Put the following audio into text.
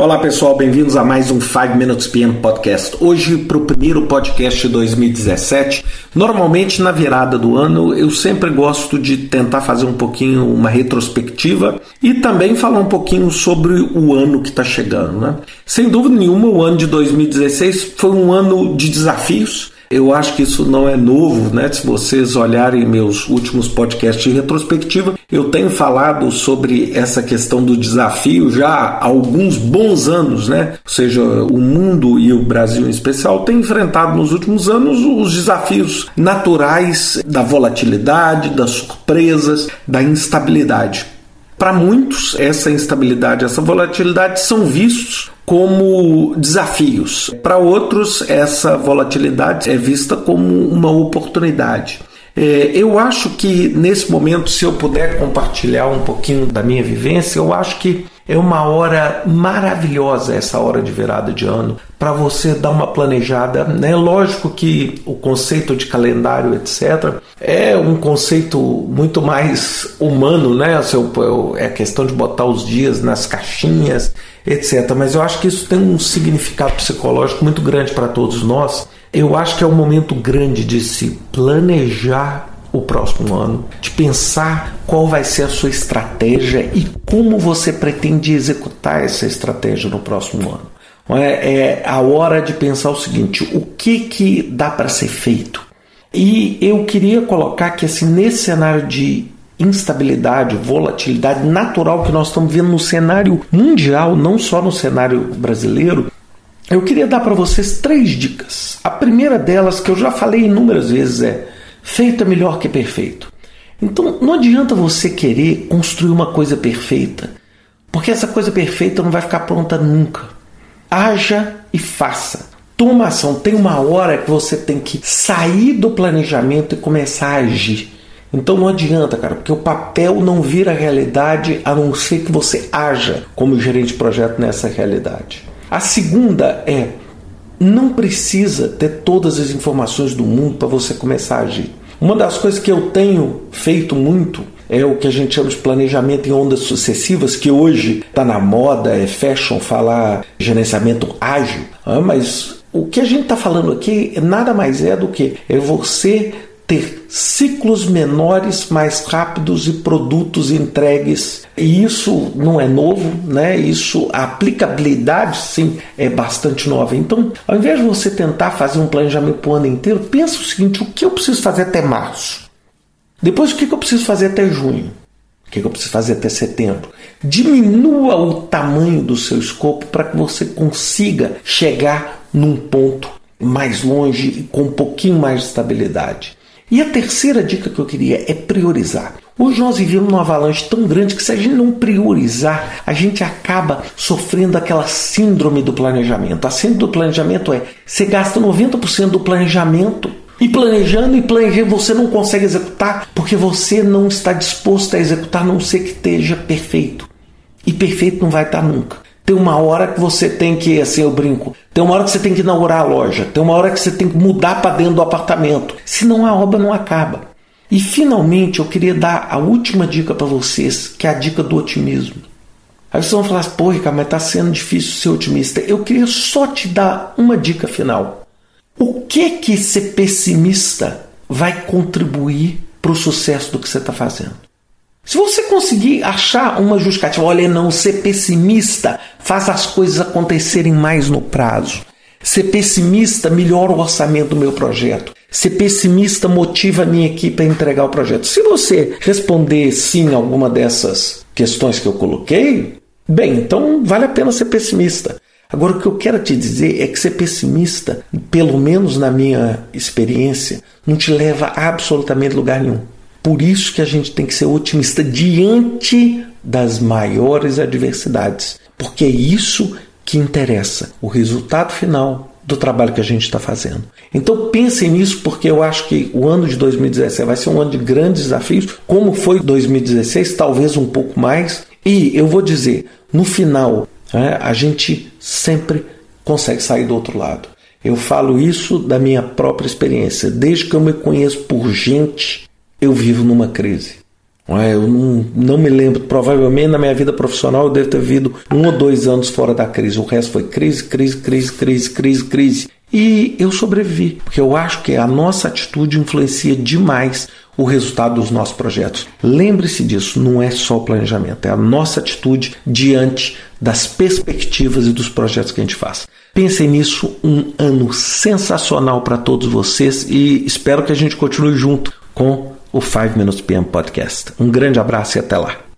Olá pessoal, bem-vindos a mais um 5 Minutes PM Podcast. Hoje, para o primeiro podcast de 2017, normalmente na virada do ano eu sempre gosto de tentar fazer um pouquinho uma retrospectiva e também falar um pouquinho sobre o ano que está chegando. Né? Sem dúvida nenhuma, o ano de 2016 foi um ano de desafios eu acho que isso não é novo, né? Se vocês olharem meus últimos podcasts de retrospectiva, eu tenho falado sobre essa questão do desafio já há alguns bons anos, né? Ou seja, o mundo e o Brasil em especial têm enfrentado nos últimos anos os desafios naturais da volatilidade, das surpresas, da instabilidade. Para muitos, essa instabilidade, essa volatilidade são vistos como desafios. Para outros, essa volatilidade é vista como uma oportunidade. É, eu acho que nesse momento, se eu puder compartilhar um pouquinho da minha vivência, eu acho que é uma hora maravilhosa essa hora de virada de ano para você dar uma planejada. É né? lógico que o conceito de calendário, etc., é um conceito muito mais humano, né? É a questão de botar os dias nas caixinhas, etc. Mas eu acho que isso tem um significado psicológico muito grande para todos nós. Eu acho que é um momento grande de se planejar o próximo ano, de pensar qual vai ser a sua estratégia e como você pretende executar essa estratégia no próximo ano. É, é a hora de pensar o seguinte: o que que dá para ser feito? E eu queria colocar que assim nesse cenário de instabilidade, volatilidade natural que nós estamos vendo no cenário mundial, não só no cenário brasileiro, eu queria dar para vocês três dicas. A primeira delas, que eu já falei inúmeras vezes, é Feito é melhor que perfeito. Então não adianta você querer construir uma coisa perfeita, porque essa coisa perfeita não vai ficar pronta nunca. Haja e faça. Toma ação. Tem uma hora que você tem que sair do planejamento e começar a agir. Então não adianta, cara, porque o papel não vira realidade a não ser que você haja como gerente de projeto nessa realidade. A segunda é não precisa ter todas as informações do mundo para você começar a agir. Uma das coisas que eu tenho feito muito é o que a gente chama de planejamento em ondas sucessivas, que hoje está na moda, é fashion falar gerenciamento ágil, ah, mas o que a gente está falando aqui nada mais é do que é você ter ciclos menores, mais rápidos e produtos entregues. E isso não é novo, né? Isso a aplicabilidade sim é bastante nova. Então, ao invés de você tentar fazer um planejamento para o ano inteiro, pensa o seguinte: o que eu preciso fazer até março? Depois, o que eu preciso fazer até junho? O que eu preciso fazer até setembro? Diminua o tamanho do seu escopo para que você consiga chegar num ponto mais longe e com um pouquinho mais de estabilidade. E a terceira dica que eu queria é priorizar. Hoje nós vivemos numa avalanche tão grande que se a gente não priorizar, a gente acaba sofrendo aquela síndrome do planejamento. A síndrome do planejamento é você gasta 90% do planejamento e planejando e planejando você não consegue executar porque você não está disposto a executar, a não ser que esteja perfeito. E perfeito não vai estar nunca. Tem uma hora que você tem que, assim eu brinco, tem uma hora que você tem que inaugurar a loja, tem uma hora que você tem que mudar para dentro do apartamento, senão a obra não acaba. E finalmente eu queria dar a última dica para vocês, que é a dica do otimismo. Aí vocês vão falar assim, pô, Ricardo, mas está sendo difícil ser otimista. Eu queria só te dar uma dica final. O que que ser pessimista vai contribuir para o sucesso do que você está fazendo? Se você conseguir achar uma justificativa, olha, não, ser pessimista faz as coisas acontecerem mais no prazo. Ser pessimista melhora o orçamento do meu projeto. Ser pessimista motiva a minha equipe a entregar o projeto. Se você responder sim a alguma dessas questões que eu coloquei, bem, então vale a pena ser pessimista. Agora, o que eu quero te dizer é que ser pessimista, pelo menos na minha experiência, não te leva a absolutamente lugar nenhum. Por isso que a gente tem que ser otimista diante das maiores adversidades, porque é isso que interessa, o resultado final do trabalho que a gente está fazendo. Então pensem nisso, porque eu acho que o ano de 2017 vai ser um ano de grandes desafios, como foi 2016, talvez um pouco mais. E eu vou dizer, no final, né, a gente sempre consegue sair do outro lado. Eu falo isso da minha própria experiência. Desde que eu me conheço por gente eu vivo numa crise. Eu não, não me lembro, provavelmente na minha vida profissional eu devo ter vivido um ou dois anos fora da crise. O resto foi crise, crise, crise, crise, crise, crise. E eu sobrevivi, porque eu acho que a nossa atitude influencia demais o resultado dos nossos projetos. Lembre-se disso, não é só o planejamento, é a nossa atitude diante das perspectivas e dos projetos que a gente faz. Pensem nisso, um ano sensacional para todos vocês e espero que a gente continue junto com o 5 Minutes PM Podcast. Um grande abraço e até lá.